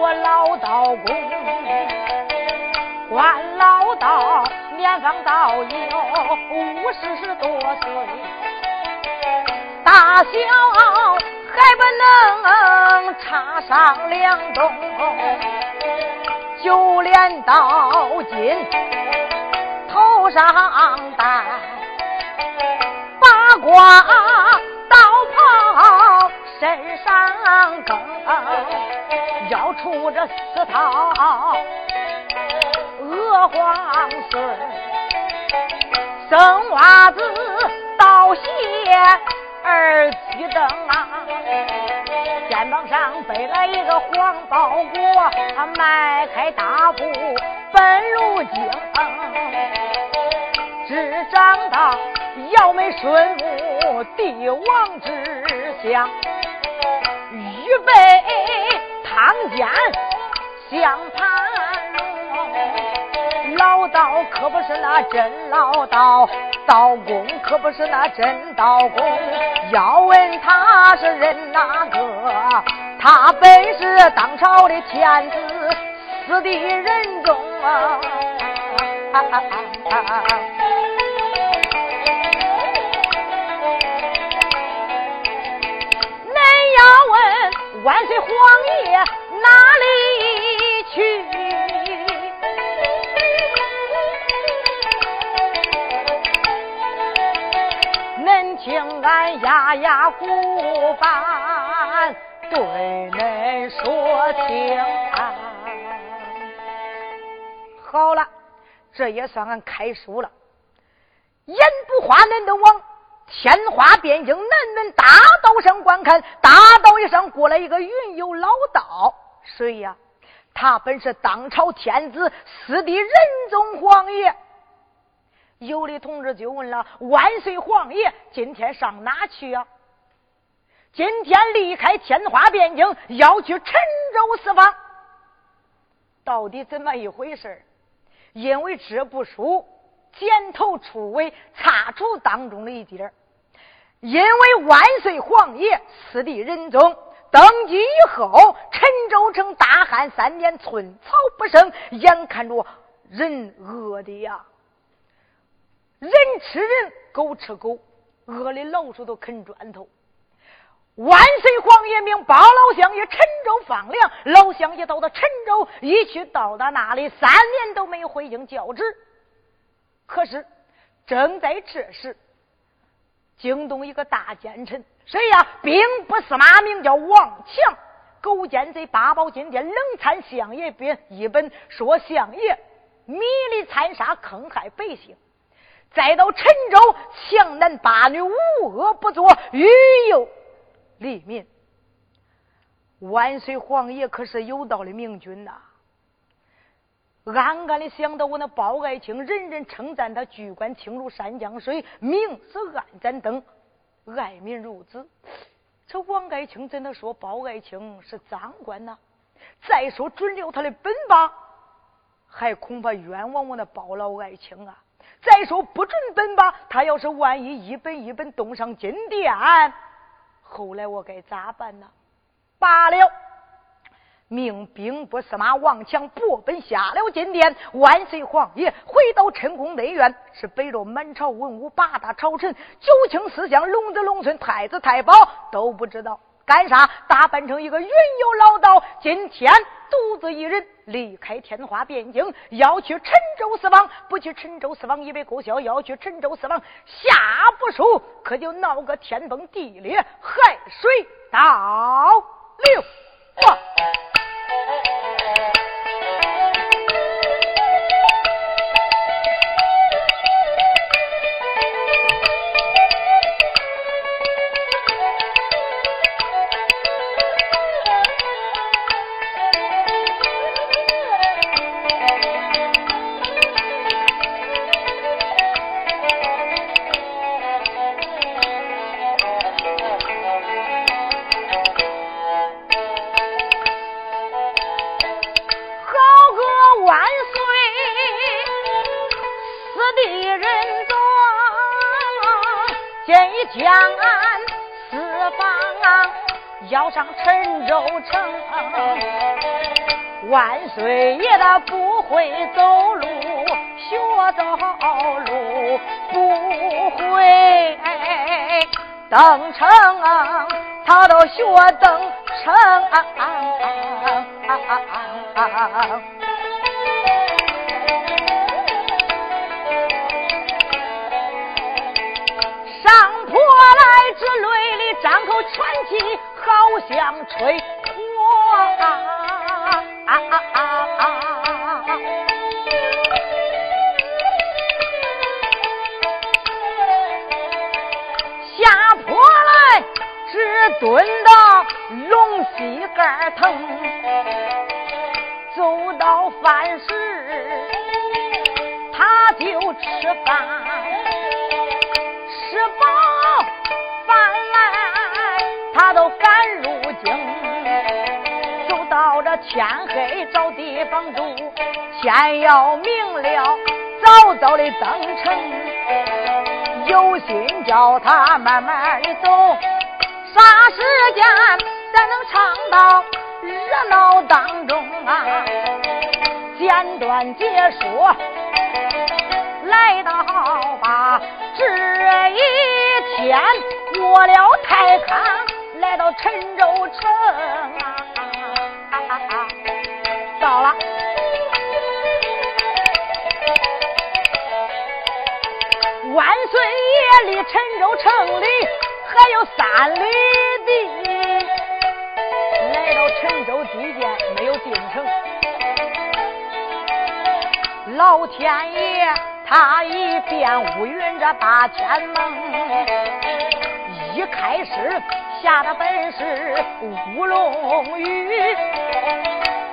我老道公，关老道年方到有五十多岁，大小还不能插上两冬，就连刀金头上戴，八卦身上更。要出这四套鹅黄穗，生袜子倒鞋二七蹬啊，肩膀上背了一个黄包裹，他迈开大步奔路京，只长到姚眉顺目帝王之相，预备。当间相盘老道可不是那真老道，道公可不是那真道公。要问他是人哪个？他本是当朝的天子，死的人中啊！万岁皇爷哪里去？恁听俺压压鼓板对恁说听。好了，这也算俺开书了。言不花，恁都往。天花边境南门大道上观看，大道一上过来一个云游老道，谁呀？他本是当朝天子四弟仁宗皇爷。有的同志就问了：万岁皇爷今天上哪去呀？今天离开天花边境，要去陈州四方。到底怎么一回事？因为这部书剪头出尾，擦除当中的一点因为万岁皇爷四弟仁宗登基以后，陈州城大旱三年，寸草不生，眼看着人饿的呀，人吃人，狗吃狗，饿的老鼠都啃砖头。万岁皇爷命包老乡爷陈州放粮，老乡爷到了陈州，一去到达那里，三年都没回京教旨。可是正在这时。惊动一个大奸臣，谁呀？兵部司马名叫王强，狗奸贼八宝金殿冷参相爷别一本，说相爷迷离残杀，坑害百姓。再到陈州，强男霸女，无恶不作，欲诱黎民。万岁皇爷可是有道的明君呐！暗暗的想到，我那包爱卿，人人称赞他居官清如山江水，明似暗盏灯，爱民如子。这王爱卿怎能说包爱卿是赃官呢？再说准了他的本吧，还恐怕冤枉我那包老爱卿啊！再说不准本吧，他要是万一一本一本动上金殿，后来我该咋办呢？罢了。命兵部司马王强拨奔下了金殿，万岁皇爷回到陈宫内院，是北着满朝文武八大朝臣、九卿四相、龙子龙孙、太子太保都不知道干啥，打扮成一个云游老道，今天独自一人离开天花汴京，要去陈州四方，不去陈州四方以为够笑，要去陈州四方下不输，可就闹个天崩地裂，海水倒流。见将俺四方要上陈州城，万岁爷他不会走路，学走路不会登城，他都学登城。张口喘气，好像吹火。下坡来只蹲到龙膝盖疼，走到饭时他就吃饭，都赶入京，走到这天黑找地方住，天要明了早早的登城，有心叫他慢慢的走，啥时间才能唱到热闹当中啊？简短解说，来到吧，这一天过了太康。来到陈州城啊，到了，万岁爷离陈州城里还有三里地，来到陈州地界没有进城，老天爷他一变乌云这八千蒙，一开始。下的本是乌龙雨，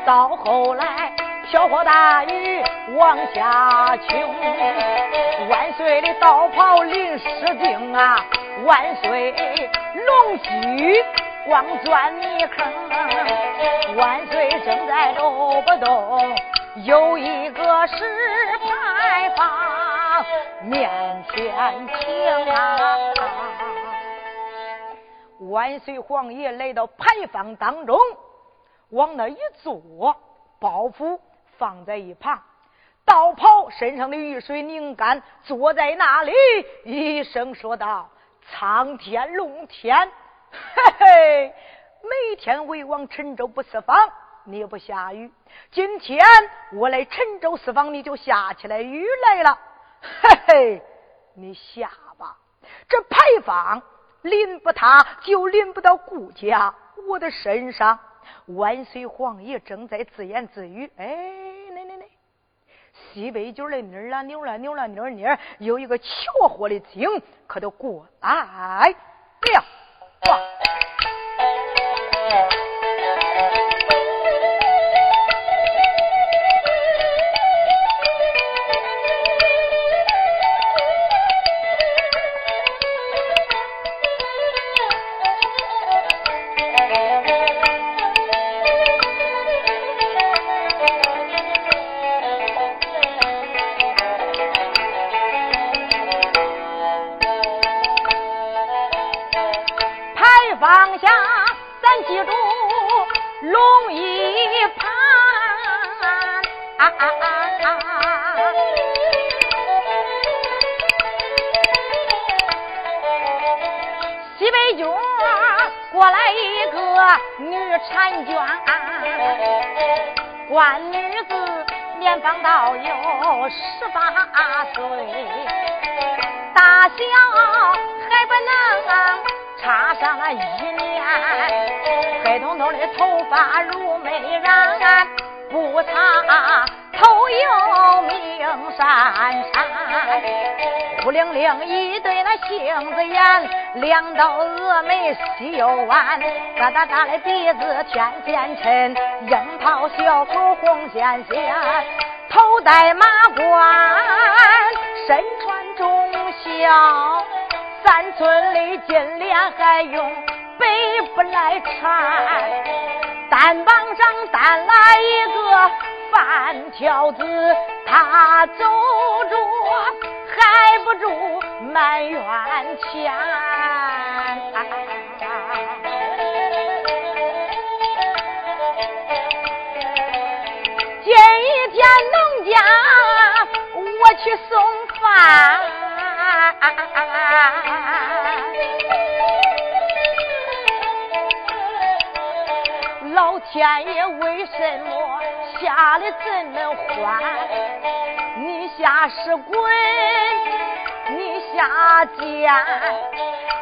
到后来瓢泼大雨往下倾。万岁的道袍临时定啊，万岁龙须光钻泥坑。万岁正在动不动，有一个石牌坊面前停啊。万岁皇爷来到牌坊当中，往那一坐，包袱放在一旁，道袍身上的雨水拧干，坐在那里，一声说道：“苍天龙天，嘿嘿，每天为王陈州不四方，你不下雨，今天我来陈州四方，你就下起来雨来了，嘿嘿，你下吧，这牌坊。”临不他，就临不到顾家我的身上。万岁皇爷正在自言自语：“哎，那那那，西北角的妮儿啦，扭了扭了妮儿妮儿，有一个瞧活的精，可都过来两道峨眉细又弯，疙瘩瘩的鼻子天线衬，樱桃小口红鲜鲜，头戴马冠，身穿中孝，三寸的金莲还用北不来缠，单膀上担来一个饭条子，他走着。还不住埋怨钱。今天农家我去送饭，老天爷为什么下的这么欢？你下是滚，你下贱，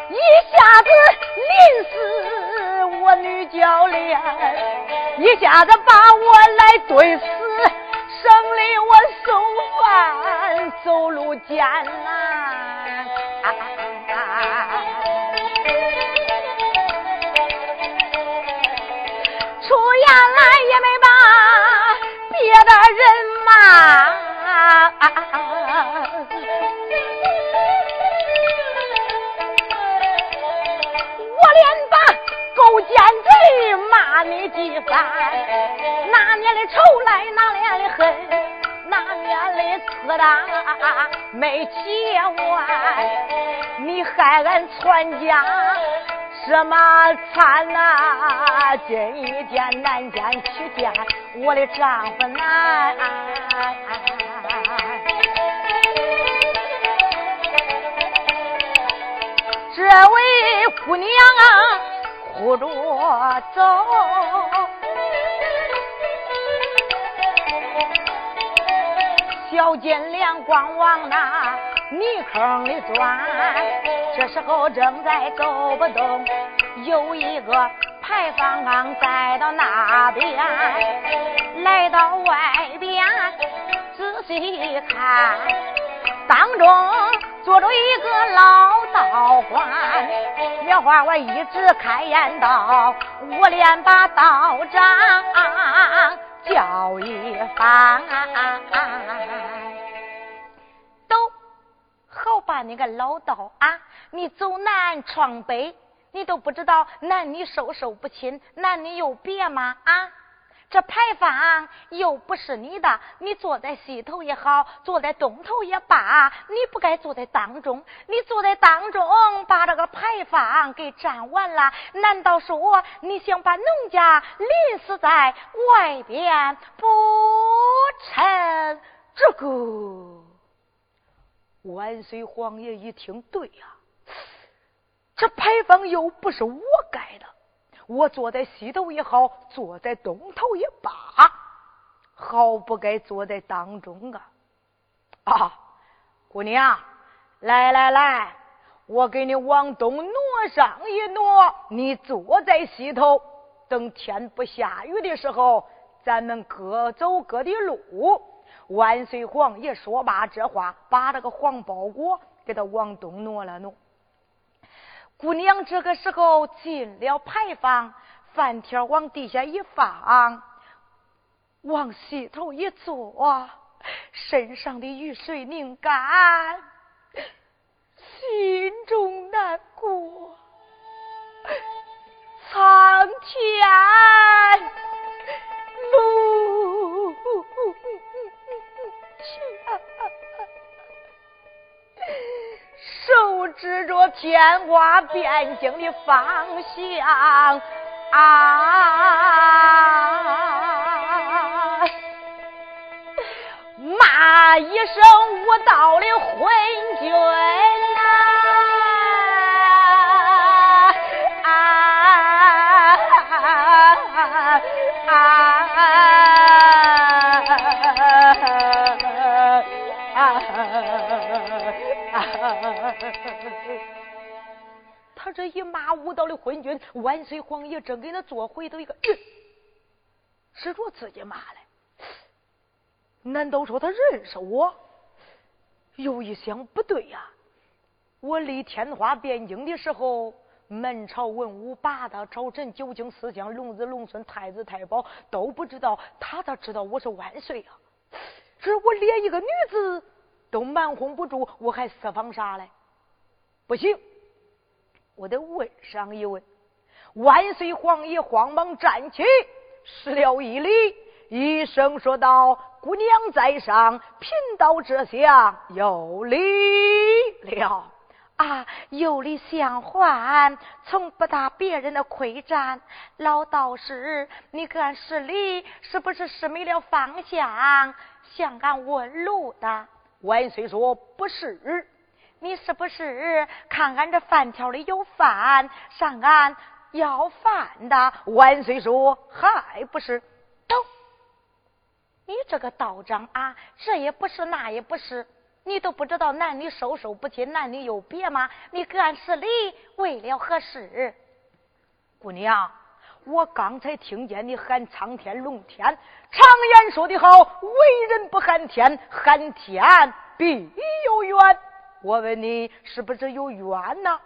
一下子淋死我女教练，一下子把我来怼死，省得我送饭走路艰难。奸贼骂你几番，那年的仇来，那年的恨，那年的刺打没结完，你害俺全家什么惨呐？今一见难见去见我的丈夫难。这位姑娘啊，哭着走，小金莲光往那泥坑里钻。这时候正在走不动，有一个牌坊刚在到那边，来到外边仔细看，当中。坐着一个老道观，苗花我一直开言道，我连把道长叫一番。都好吧，你个老道啊，你走南闯北，你都不知道男女授受不亲，男女有别吗？啊？这牌坊又不是你的，你坐在西头也好，坐在东头也罢，你不该坐在当中。你坐在当中，把这个牌坊给占完了，难道说你想把农家淋死在外边不成？这个万岁皇爷一听，对呀，这牌坊又不是我。我坐在西头也好，坐在东头也罢，好不该坐在当中啊！啊，姑娘，来来来，我给你往东挪上一挪，你坐在西头，等天不下雨的时候，咱们各走各的路。万岁皇爷说罢这话，把这个黄包裹给他往东挪了挪。姑娘这个时候进了牌坊，饭帖往地下一放，往西头一坐，身上的雨水拧干，心中难过，苍天路手指着天花边境的方向啊，骂一声无道的昏君 他这一骂无道的昏君，万岁皇爷正给他做回头一个，是着自己骂嘞？难道说他认识我？又一想不对呀，我立天花汴京的时候，门朝文武八大朝臣、九卿四相、龙子龙孙、太子太保都不知道，他咋知道我是万岁啊？这我连一个女子。都瞒哄不住，我还私访啥嘞？不行，我得问上一问。万岁皇爷慌忙站起，施了一礼，一声说道：“姑娘在上，贫道这厢有礼了。”啊，有礼相还，从不打别人的亏占。老道士，你看施礼，是不是失没了方向，向俺问路的？万岁说不是，你是不是看俺这饭条里有饭，上俺要饭的？万岁说还不是。都，你这个道长啊，这也不是，那也不是。你都不知道男女授受不亲，男女有别吗？你干是礼为了何事？姑娘，我刚才听见你喊苍天龙天，常言说得好，为人不喊天，喊天必有冤。我问你，是不是有冤呐？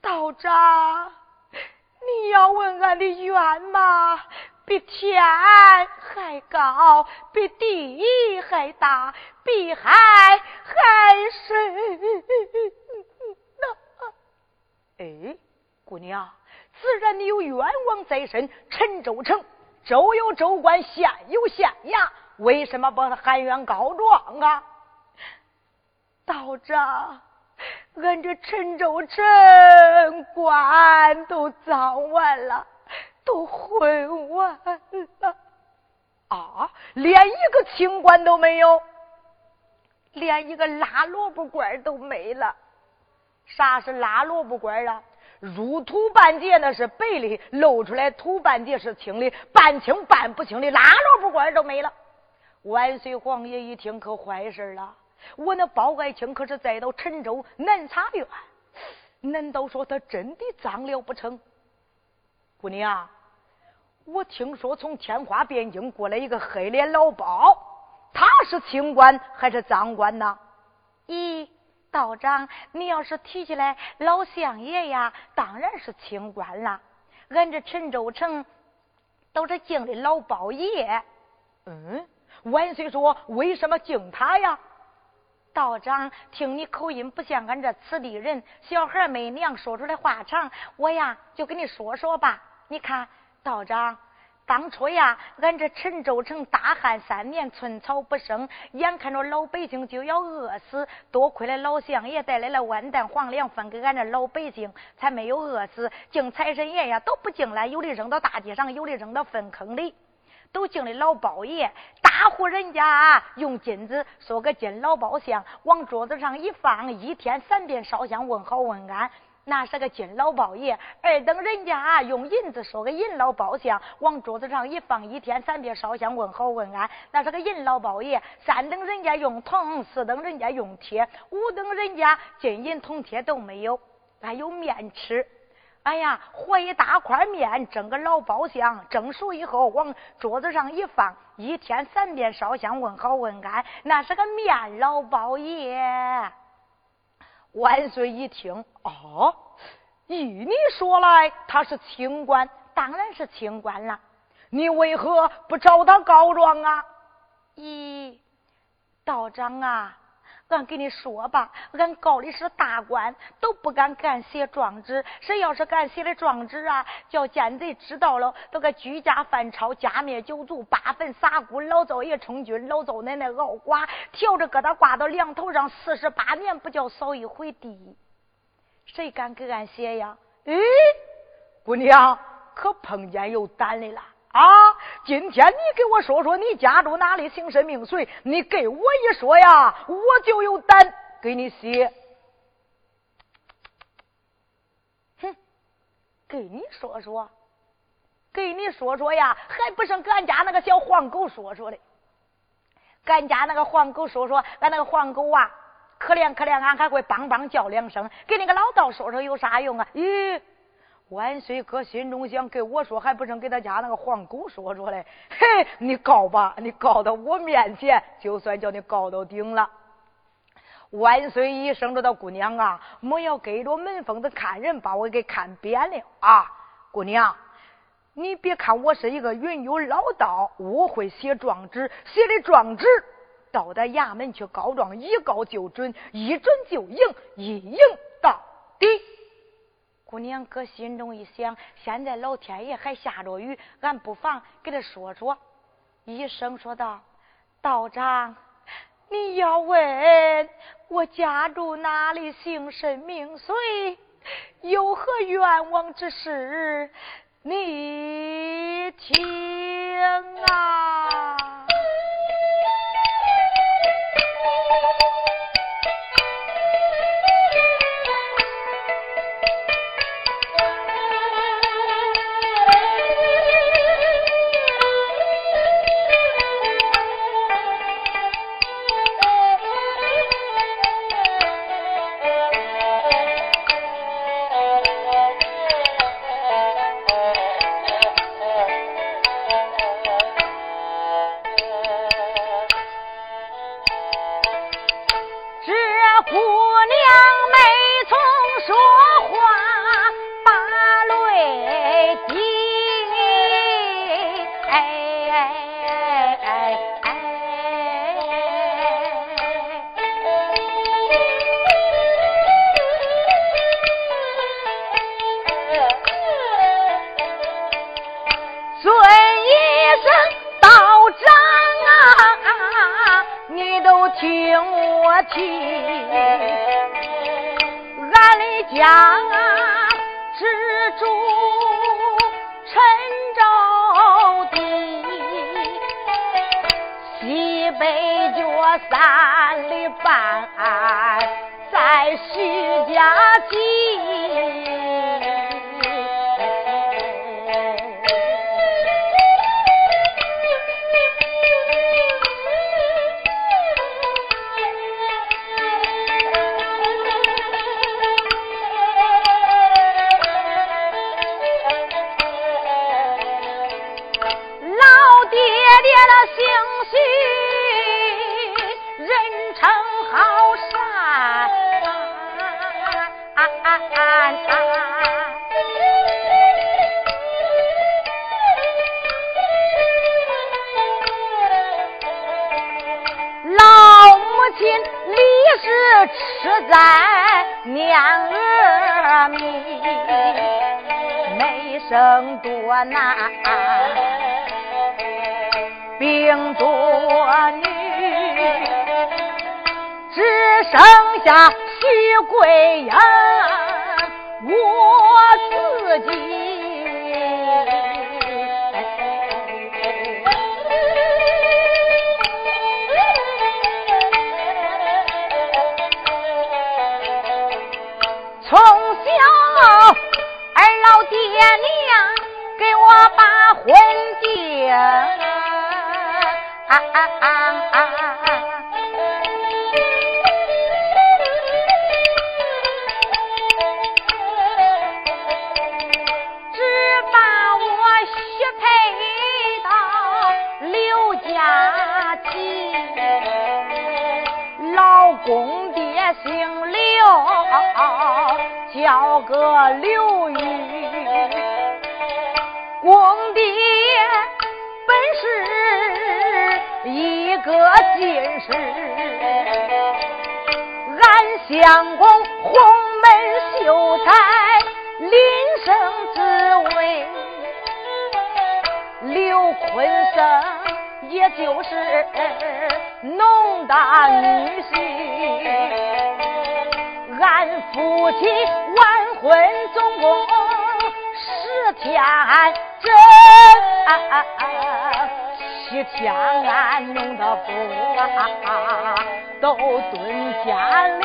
道长，你要问俺的冤吗？比天还高，比地还大，比海还深。哎，姑娘，自然你有冤枉在身。陈州城，州有州官，县有县衙，为什么不喊冤告状啊？道长，俺这陈州城官都造完了。都混完了啊！连一个清官都没有，连一个拉萝卜官都没了。啥是拉萝卜官啊？入土半截那是白的，露出来土半截是青的，半清半不清的拉萝卜官都没了。万岁皇爷一听可坏事了，我那包爱卿可是再到陈州南茶院，难道说他真的脏了不成？姑娘，我听说从天花汴京过来一个黑脸老包，他是清官还是赃官呢？咦，道长，你要是提起来老相爷呀，当然是清官了。俺这陈州城都是敬的老包爷。嗯，万岁说为什么敬他呀？道长，听你口音不像俺这此地人，小孩没娘，说出来话长，我呀就跟你说说吧。你看，道长，当初呀，俺这陈州城大旱三年，寸草不生，眼看着老百姓就要饿死，多亏了老相爷带来了万担黄粮，分给俺这老百姓，才没有饿死。敬财神爷呀，都不敬了，有的扔到大街上，有的扔到粪坑里，都敬的老包爷。大户人家用金子说个金老包像，往桌子上一放，一天三遍烧香问好问安。那是个金老包爷，二等人家啊用银子说个银老包相，往桌子上一放，一天三遍烧香问好问安。那是个银老包爷，三等人家用铜，四等人家用铁，五等人家金银铜铁都没有，还有面吃。哎呀，和一大块面，蒸个老包香，蒸熟以后往桌子上一放，一天三遍烧香问好问安。那是个面老包爷。万岁一听，哦，依你说来，他是清官，当然是清官了。你为何不找他告状啊？咦，道长啊。俺跟你说吧，俺告的是大官，都不敢敢写状纸。谁要是敢写的状纸啊，叫奸贼知道了，都该居家犯抄，家灭九族，八坟撒骨，老灶爷充军，老灶奶奶熬寡，挑着疙瘩挂到梁头上，四十八年不叫扫一回地。谁敢给俺写呀？咦，姑娘可碰见有胆的了。啊！今天你给我说说你家住哪里，姓甚名谁？你给我一说呀，我就有胆给你写。哼，给你说说，给你说说呀，还不是俺家那个小黄狗说说的。俺家那个黄狗说说，俺那个黄狗啊，可怜可怜，俺还会梆梆叫两声。给那个老道说说有啥用啊？咦？万岁哥心中想，给我说还不成给他家那个黄狗说说嘞？嘿，你告吧，你告到我面前，就算叫你告到顶了。万岁一生着的姑娘啊，莫要给着门缝子看人，把我给看扁了啊！姑娘，你别看我是一个云游老道，我会写状纸，写的状纸到达衙门去告状，一告就准，一准就赢，一赢到底。姑娘搁心中一想，现在老天爷还下着雨，俺不妨给他说说。医生说道：“道长，你要问我家住哪里，姓甚名谁，有何冤枉之事，你听啊。”亲立是吃在娘儿米，没生多男，病多女，只剩下徐桂英我自己。爹娘给我把婚结只把我许配到刘家集老公爹姓刘叫个刘。公爹本是一个进士俺相公红门秀才林生之位刘坤生也就是农大女婿。俺夫妻完婚总共七天，七天，弄的火都蹲家里。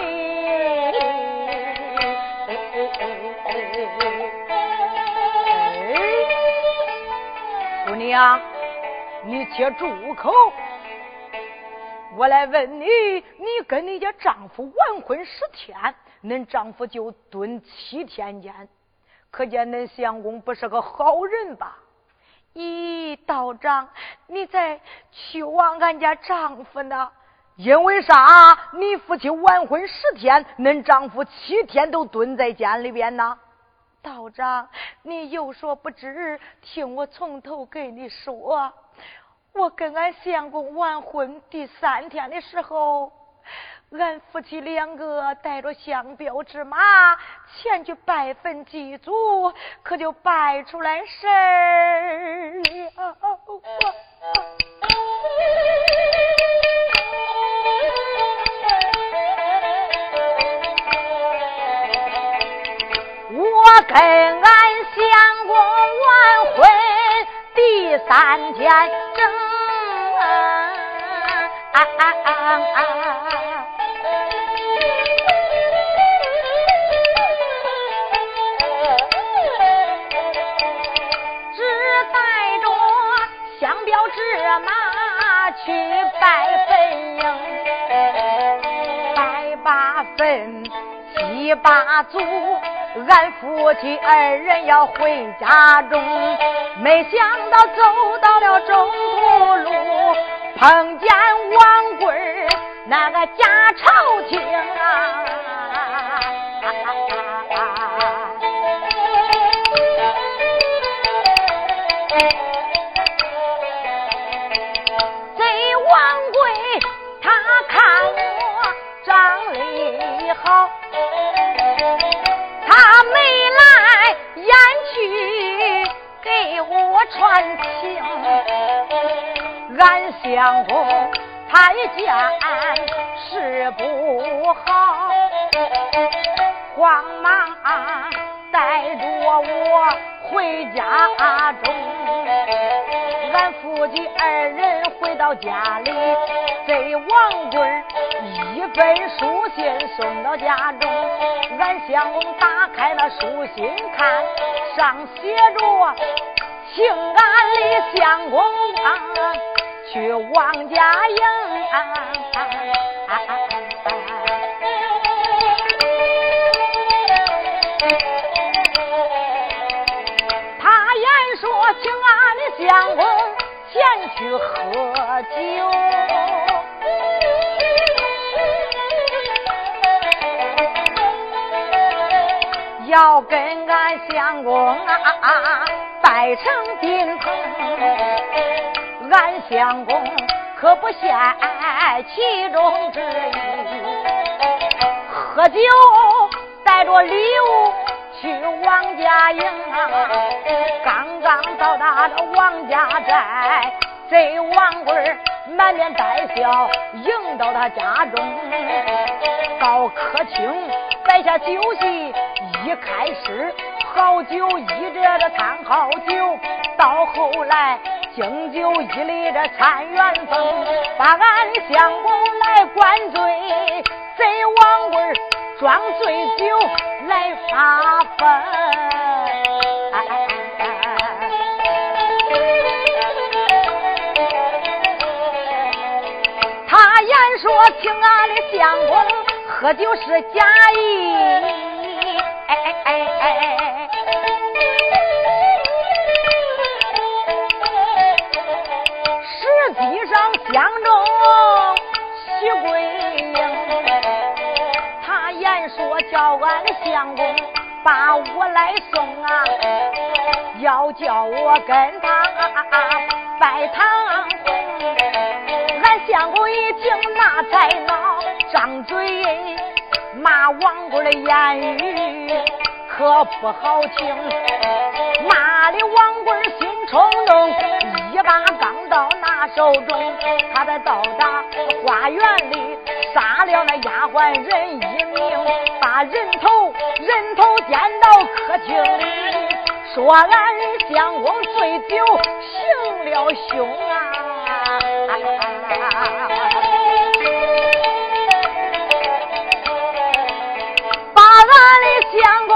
姑娘，你且住口！我来问你，你跟你家丈夫完婚十天，恁丈夫就蹲七天监，可见恁相公不是个好人吧？咦，道长，你在去望俺家丈夫呢？因为啥？你夫妻完婚十天，恁丈夫七天都蹲在监里边呢？道长，你有所不知，听我从头给你说。我跟俺相公完婚第三天的时候，俺夫妻两个带着相标之马前去拜坟祭祖，可就拜出来事儿了。我跟俺相公完婚第三天正。啊啊啊啊啊啊纸马去拜坟，拜把坟，祭把祖。俺夫妻二人要回家中，没想到走到了中途路，碰见王贵那个假朝廷啊！相公他一见事不好，慌忙啊带着我回家中。俺夫妻二人回到家里，给王贵一本书信送到家中。俺相公打开那书信看，上写着：“请俺的相公啊，去王家营。”他言说，请俺的相公前去喝酒。要跟俺相公啊拜成宾朋，俺相公可不嫌其中之一。喝酒带着礼物去王家营啊，刚刚到达这王家寨，这王贵满面带笑迎到他家中，到客厅摆下酒席。一开始好酒一着这参好酒，到后来敬酒一里这参元丰，把俺相公来灌醉，贼王贵装醉酒来发疯。他言说请俺的相公喝酒是假意。哎哎哎哎相中徐桂英，他言说叫俺的相公把我来送啊，要叫我跟他拜堂。俺相公一听那才恼，张嘴骂王贵的言语可不好听，骂的王贵心冲动，一把钢到那。手中，他在到达花园里杀了那丫鬟人一名，把人头人头颠到客厅里，说俺相公醉酒行了凶啊！把俺的相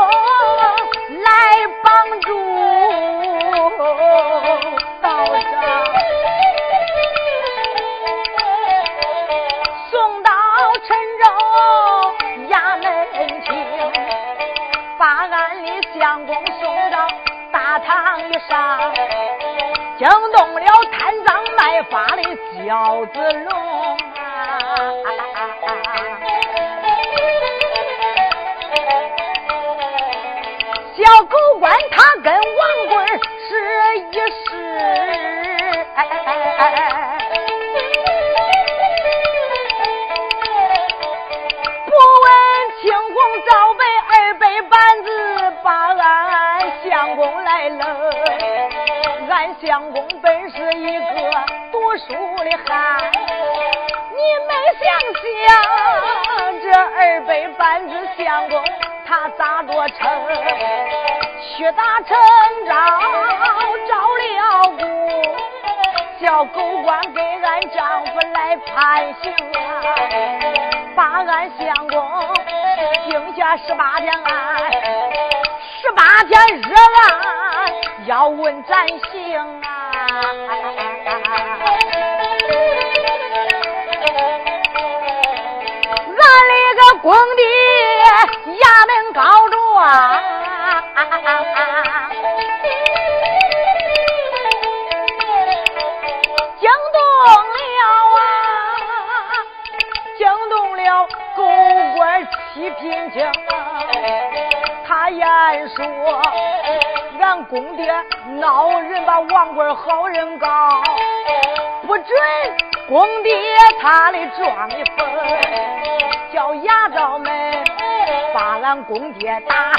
相公送到大堂以上，惊动了贪赃卖法的焦子龙啊！小狗官他跟王贵是一相公本是一个读书的汉，你没想想这二百板子相公他咋着成？去打成招，招了供，叫狗官给俺丈夫来判刑啊，把俺相公定下十八天案，十八天热案要问咱姓啊。俺那个工地衙门告状，惊动了啊，惊动了狗官七品经，他言说俺公爹闹人，把王贵好人告，不准公爹他的状一封。叫衙昭们把俺公爹打，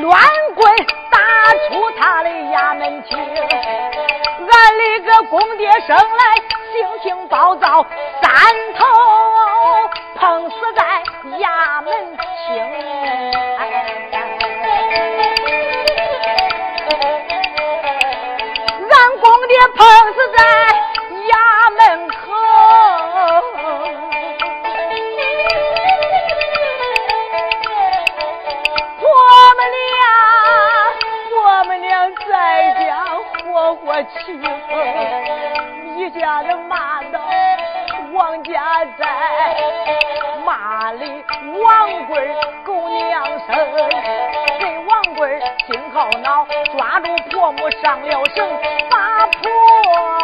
乱棍打出他的衙门厅。俺的个公爹生来性情暴躁，三头碰死在衙门厅。也碰死在衙门口。我们俩，我们俩在家活活气疯，一家的骂到王家寨，骂的王贵儿狗娘生，给王贵儿好难。我上了绳，把婆。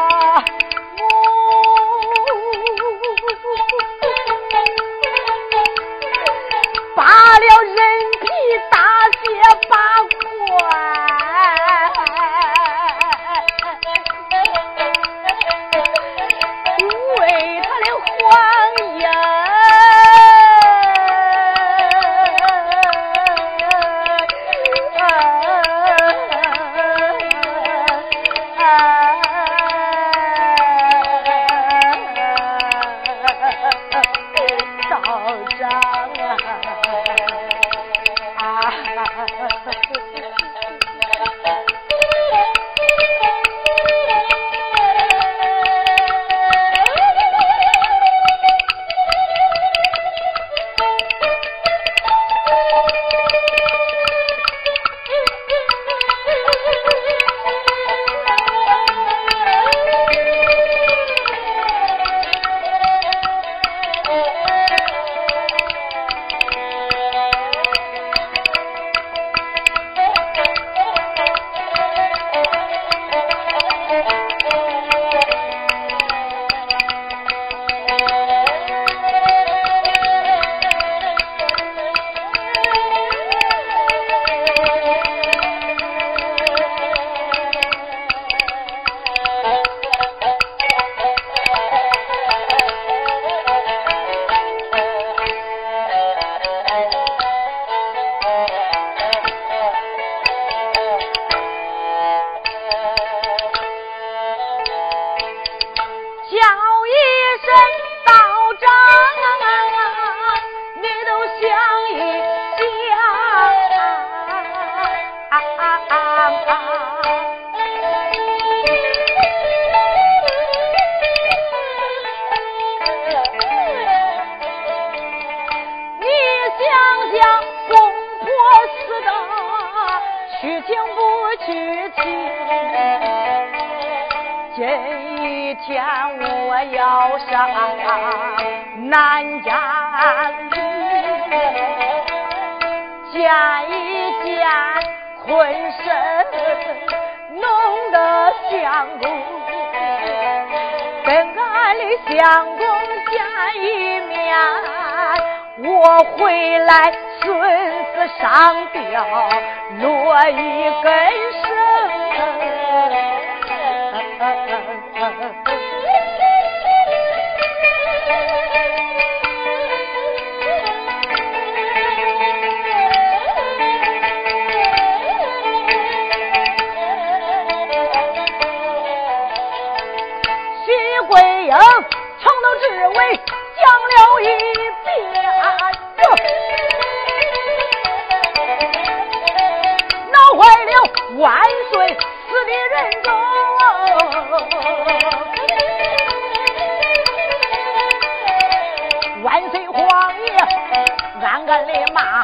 暗暗的骂，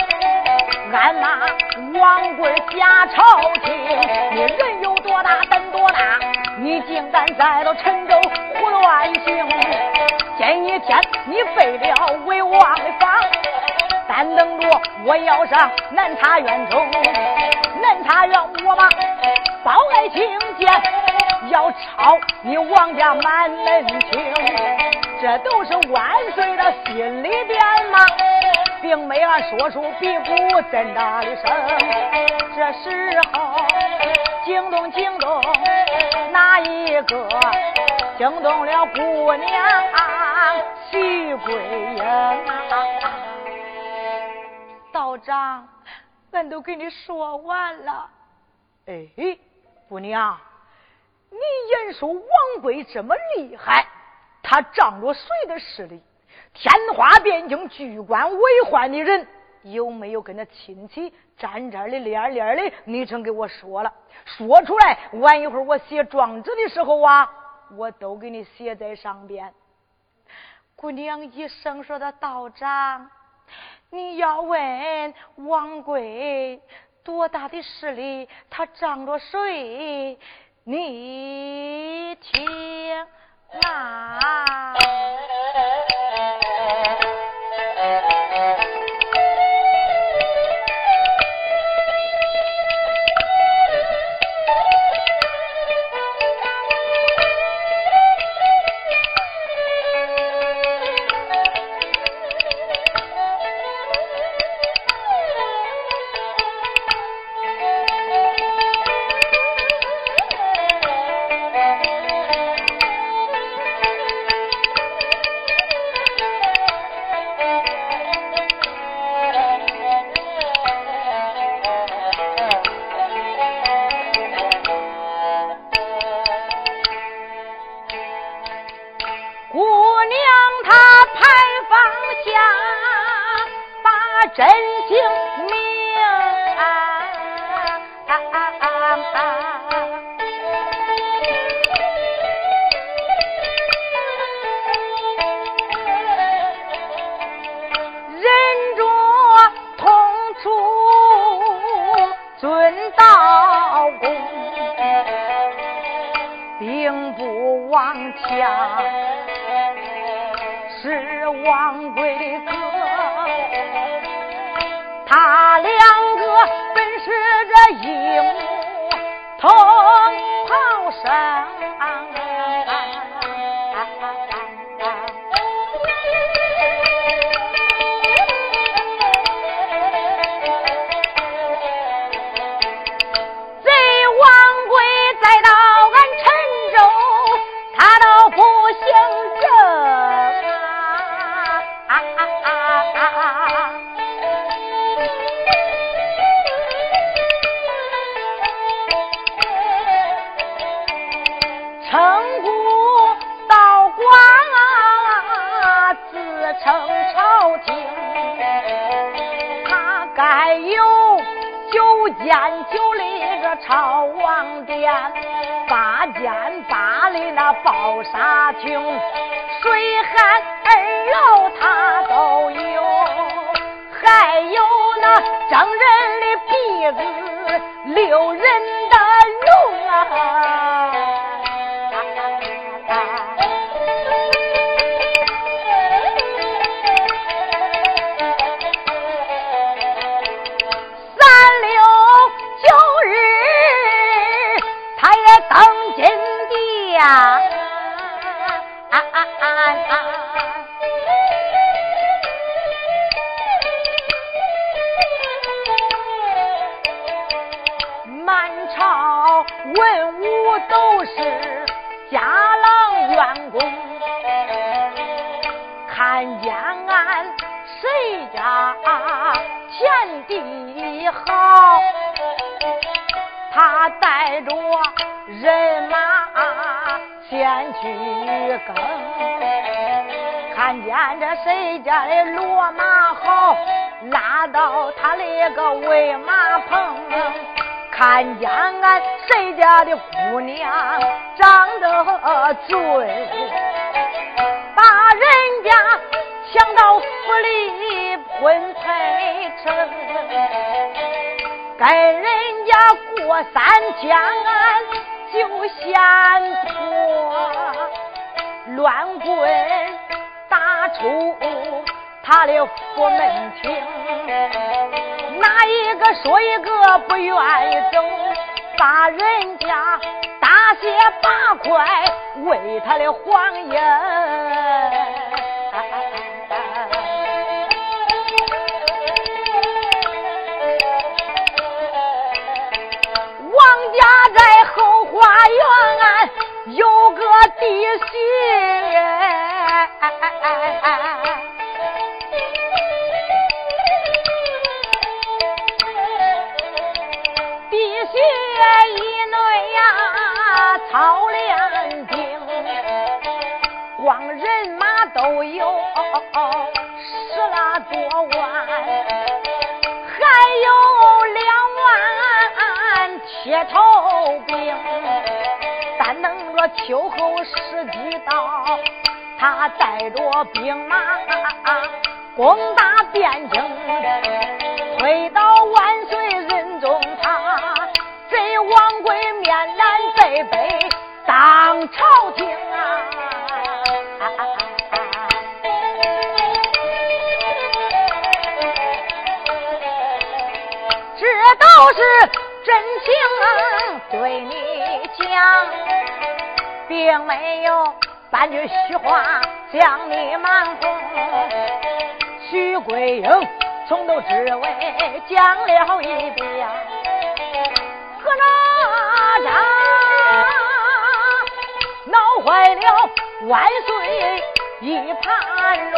暗骂王贵假朝廷，你人有多大胆多大，你竟敢在到陈州胡乱行！今一天你废了为王的法，但等着我要上南茶院中，南茶院我把包爱卿见，要抄你王家满门清。这都是万岁的心里边嘛，并没俺说出比鼓真大的声。这时候惊动惊动哪一个？惊动了姑娘徐桂英。道长，俺都给你说完了。哎，姑娘，你言说王贵这么厉害？他仗着谁的势力？天花汴京居官为患的人有没有跟他亲戚沾沾的连连的？你曾给我说了，说出来，晚一会儿我写状纸的时候啊，我都给你写在上边。姑娘一声说的道长，你要问王贵多大的势力，他仗着谁？你听。啊。哥，他两个本是这一母同胞生。朝王殿，八间八里那宝沙厅，水旱二窑他都有，还有那征人的鼻子，六人文武都是家郎员工，看见俺谁家田地好，他带着人马先去耕，看见这谁家的骡马好，拉到他那个喂马棚。看见俺谁家的姑娘长得俊，把人家抢到府里婚配成，跟人家过三江俺就先破，乱棍打出他的府门厅。哪一个说一个不愿意走，把人家大卸八块为他的黄银。王家在后花园有个弟媳。操练兵，光人马都有十拉多万，还有两万铁头兵。但等着秋后时机到，他带着兵马攻打汴京，推到都是真情对你讲，并没有半句虚话将你瞒哄。徐桂英从头至尾讲了一遍，何哪吒。坏了，万岁一盘龙，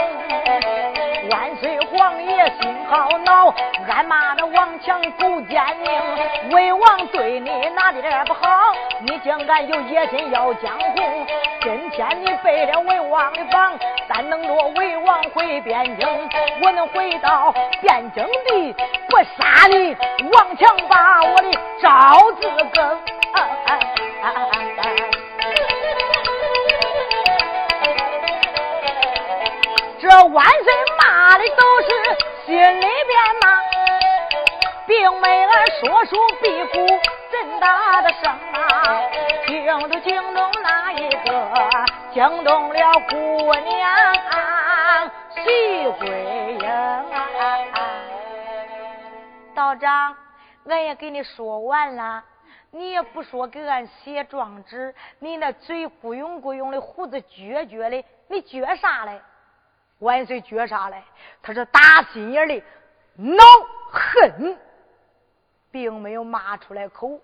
万岁皇爷心好恼，俺骂的王强狗奸佞，魏王对你哪点不好？你竟敢有野心要江湖？今天你背了魏王的榜，但能着魏王回汴京，我能回到汴京地，不杀你，王强把我的招子更。这万岁骂的都是心里边骂，并没了说出屁股真大的声啊，惊都惊动哪一个？惊动了姑娘徐桂英。道长，俺也给你说完了，你也不说给俺写状纸，你那嘴咕涌咕涌的，胡子撅撅的，你撅啥嘞？万岁，绝杀嘞！他是打心眼里恼恨，并没有骂出来口。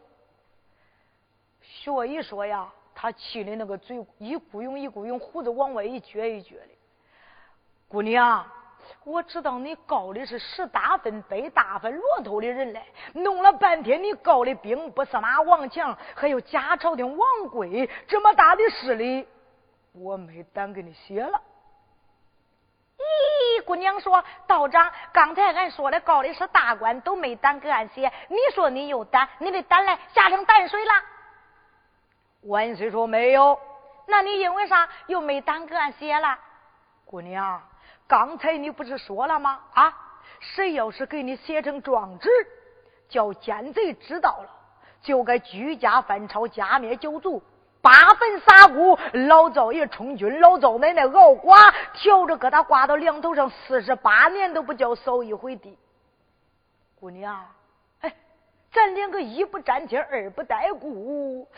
所以说呀，他气的那个嘴一咕涌一咕涌，胡子往外一撅一撅的。姑娘，我知道你告的是十大分北大分骆驼的人嘞，弄了半天你告的兵部司马王强，还有假朝廷王贵这么大的势力，我没胆给你写了。咦，姑娘说，道长，刚才俺说的告的是大官，都没胆给俺写。你说你有胆，你的胆来下成淡水了。万岁说没有，那你因为啥又没胆给俺写了？姑娘，刚才你不是说了吗？啊，谁要是给你写成状纸，叫奸贼知道了，就该居家翻抄，家灭九族。八分撒姑，老赵爷充军，老赵奶奶熬寡，挑着疙瘩挂到梁头上，四十八年都不叫扫一回地。姑娘，哎，咱两个一不沾亲，二不带故，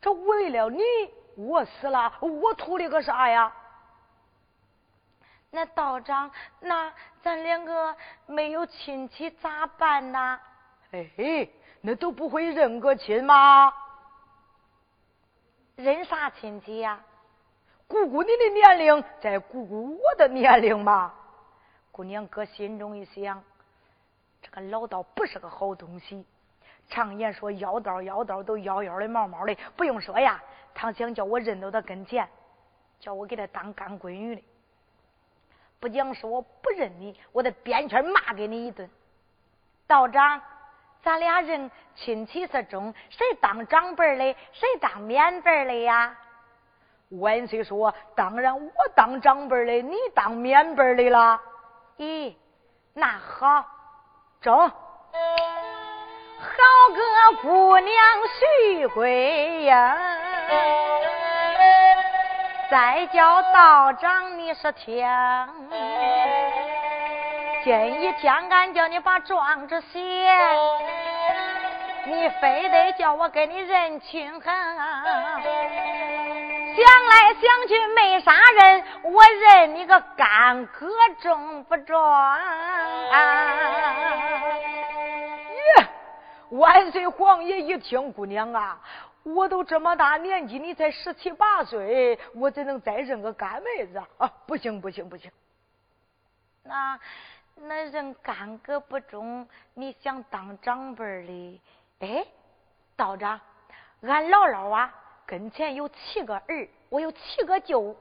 这为了你，我死了，我图的个啥呀？那道长，那咱两个没有亲戚咋办呢？哎，那都不会认个亲吗？认啥亲戚呀？姑姑，你的年龄再姑姑我的年龄吧。姑娘搁心中一想，这个老道不是个好东西。常言说，妖道妖道都妖妖的毛毛的，不用说呀。他想叫我认到他跟前，叫我给他当干闺女的。不讲是我不认你，我得编圈骂给你一顿。道长，咱俩人亲戚之中，谁当长辈的，谁当免辈的呀？万岁说：“当然我当长辈的，你当免辈的啦。”咦，那好，中。好个姑娘徐贵呀，再叫道长你是听。今一天俺叫你把状纸写，你非得叫我给你认亲恨。想来想去没啥人，我认你个干哥中不中？耶！万岁皇爷一听，姑娘啊，我都这么大年纪，你才十七八岁，我怎能再认个干妹子啊？不行不行不行！那那认干哥不中，你想当长辈的？哎，道长，俺姥姥啊。跟前有七个儿，我有七个舅。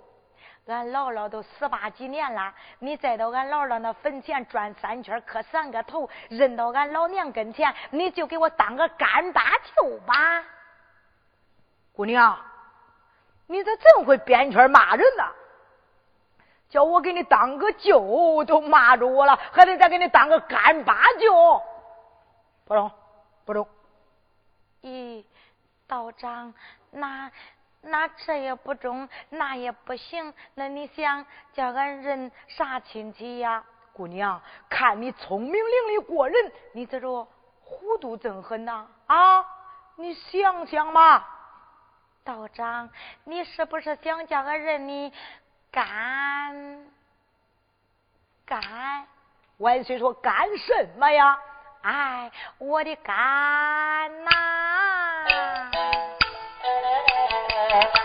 俺姥姥都十八几年了，你再到俺姥姥那坟前转三圈，磕三个头，认到俺老娘跟前，你就给我当个干大舅吧。姑娘，你咋真会编圈骂人呢？叫我给你当个舅都骂着我了，还得再给你当个干巴舅？不中，不中。咦，道长。那那这也不中，那也不行。那你想叫俺认啥亲戚呀？姑娘，看你聪明伶俐过人，你这着糊涂真狠呐？啊，你想想嘛。道长，你是不是想叫俺认你干干？万岁说干什么呀？哎，我的干呐！再